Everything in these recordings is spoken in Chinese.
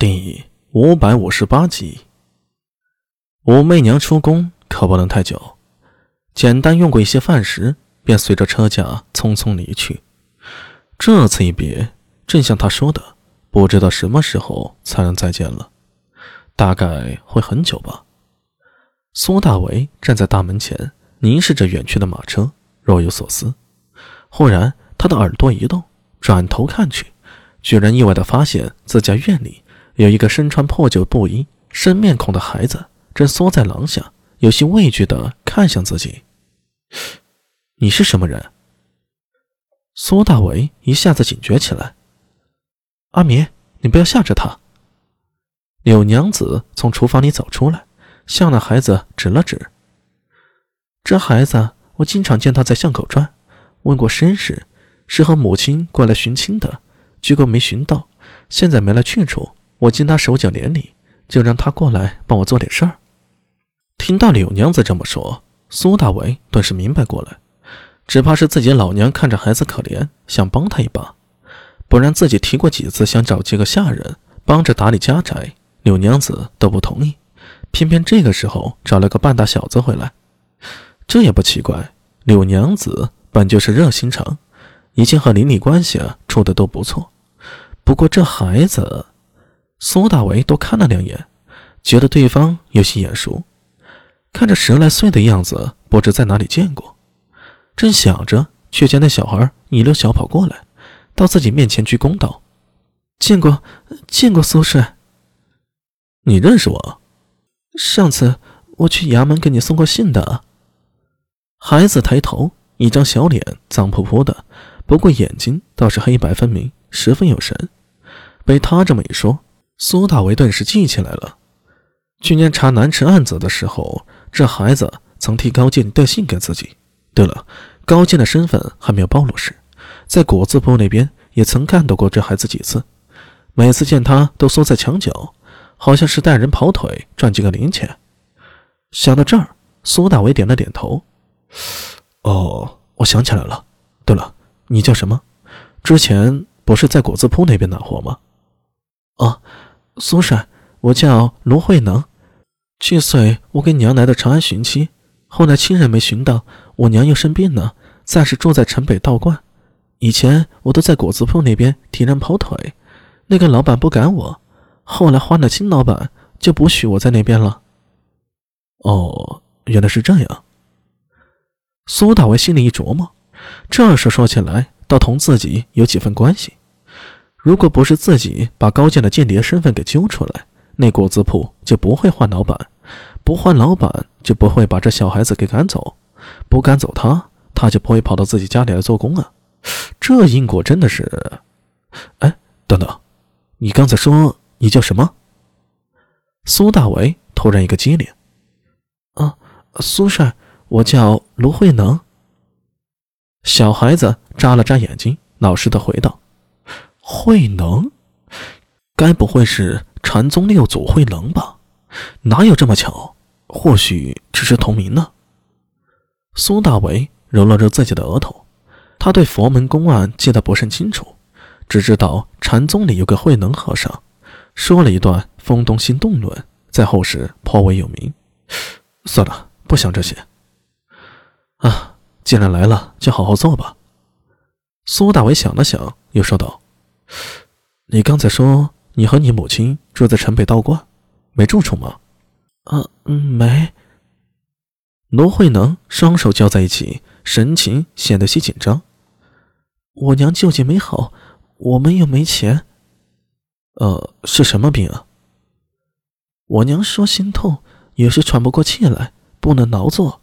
第五百五十八集，武媚娘出宫可不能太久，简单用过一些饭食，便随着车驾匆匆离去。这次一别，正像他说的，不知道什么时候才能再见了，大概会很久吧。苏大为站在大门前，凝视着远去的马车，若有所思。忽然，他的耳朵一动，转头看去，居然意外的发现自家院里。有一个身穿破旧布衣、生面孔的孩子，正缩在廊下，有些畏惧地看向自己。你是什么人？苏大为一下子警觉起来。阿明，你不要吓着他。柳娘子从厨房里走出来，向那孩子指了指。这孩子，我经常见他在巷口转，问过身世，是和母亲过来寻亲的，结果没寻到，现在没了去处。我见他手脚连理，就让他过来帮我做点事儿。听到柳娘子这么说，苏大为顿时明白过来，只怕是自己老娘看着孩子可怜，想帮他一把，不然自己提过几次想找几个下人帮着打理家宅，柳娘子都不同意，偏偏这个时候找了个半大小子回来，这也不奇怪。柳娘子本就是热心肠，以前和邻里关系处的都不错，不过这孩子。苏大为多看了两眼，觉得对方有些眼熟，看着十来岁的样子，不知在哪里见过。正想着，却见那小孩一溜小跑过来，到自己面前鞠躬道：“见过，见过苏帅。你认识我？上次我去衙门给你送过信的。”孩子抬头，一张小脸脏扑扑的，不过眼睛倒是黑白分明，十分有神。被他这么一说。苏大为顿时记起来了，去年查南池案子的时候，这孩子曾替高进带信给自己。对了，高进的身份还没有暴露时，在果子铺那边也曾看到过这孩子几次，每次见他都缩在墙角，好像是带人跑腿赚几个零钱。想到这儿，苏大为点了点头。哦，我想起来了。对了，你叫什么？之前不是在果子铺那边拿货吗？哦。苏帅，我叫卢慧能。去岁我跟娘来到长安寻亲，后来亲人没寻到，我娘又生病了，暂时住在城北道观。以前我都在果子铺那边替人跑腿，那个老板不赶我，后来换了新老板，就不许我在那边了。哦，原来是这样。苏大为心里一琢磨，这事说起来倒同自己有几分关系。如果不是自己把高健的间谍身份给揪出来，那果子铺就不会换老板，不换老板就不会把这小孩子给赶走，不赶走他，他就不会跑到自己家里来做工啊！这因果真的是……哎，等等，你刚才说你叫什么？苏大为突然一个机灵。啊，苏帅，我叫卢慧能。小孩子眨了眨眼睛，老实的回道。慧能，该不会是禅宗六祖慧能吧？哪有这么巧？或许只是同名呢。苏大为揉了揉自己的额头，他对佛门公案记得不甚清楚，只知道禅宗里有个慧能和尚，说了一段风动心动论，在后世颇为有名。算了，不想这些。啊，既然来了，就好好做吧。苏大为想了想，又说道。你刚才说你和你母亲住在城北道观，没住处吗？啊，没。罗慧能双手交在一起，神情显得些紧张。我娘救济没好，我们又没钱。呃，是什么病啊？我娘说心痛，有时喘不过气来，不能劳作。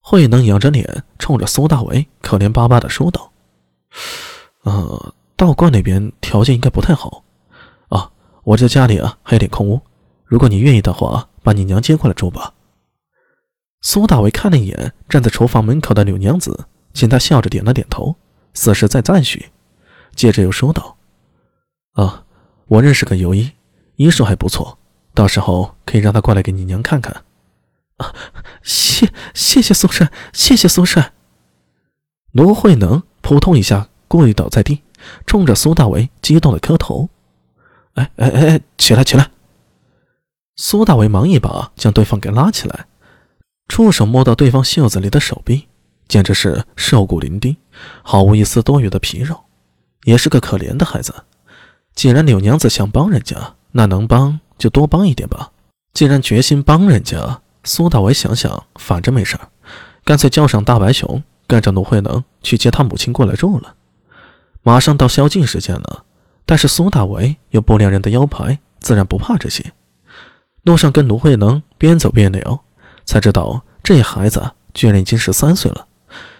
慧能仰着脸，冲着苏大为可怜巴巴的说道：“呃。”道观那边条件应该不太好，啊，我这家里啊还有点空屋，如果你愿意的话，把你娘接过来住吧。苏大伟看了一眼站在厨房门口的柳娘子，见她笑着点了点头，似是在赞许，接着又说道：“啊，我认识个游医，医术还不错，到时候可以让他过来给你娘看看。”啊，谢谢谢苏帅，谢谢苏帅。罗慧能扑通一下跪倒在地。冲着苏大为激动的磕头，哎哎哎，起来起来！苏大为忙一把将对方给拉起来，触手摸到对方袖子里的手臂，简直是瘦骨伶仃，毫无一丝多余的皮肉，也是个可怜的孩子。既然柳娘子想帮人家，那能帮就多帮一点吧。既然决心帮人家，苏大为想想，反正没事，干脆叫上大白熊，跟着卢慧能去接他母亲过来住了。马上到宵禁时间了，但是苏大为有不良人的腰牌，自然不怕这些。路上跟卢慧能边走边聊，才知道这孩子居然已经十三岁了，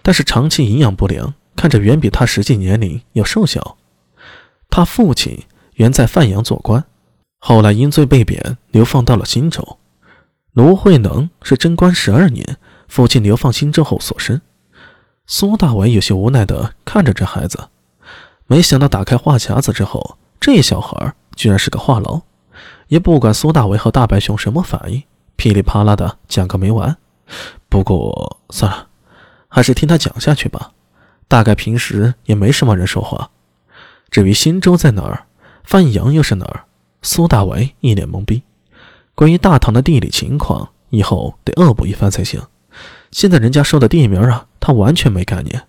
但是长期营养不良，看着远比他实际年龄要瘦小。他父亲原在范阳做官。后来因罪被贬，流放到了新州。卢慧能是贞观十二年，父亲流放新州后所生。苏大伟有些无奈地看着这孩子，没想到打开话匣子之后，这小孩居然是个话痨，也不管苏大伟和大白熊什么反应，噼里啪啦的讲个没完。不过算了，还是听他讲下去吧。大概平时也没什么人说话。至于新州在哪儿，范阳又是哪儿？苏大为一脸懵逼，关于大唐的地理情况，以后得恶补一番才行。现在人家说的地名啊，他完全没概念。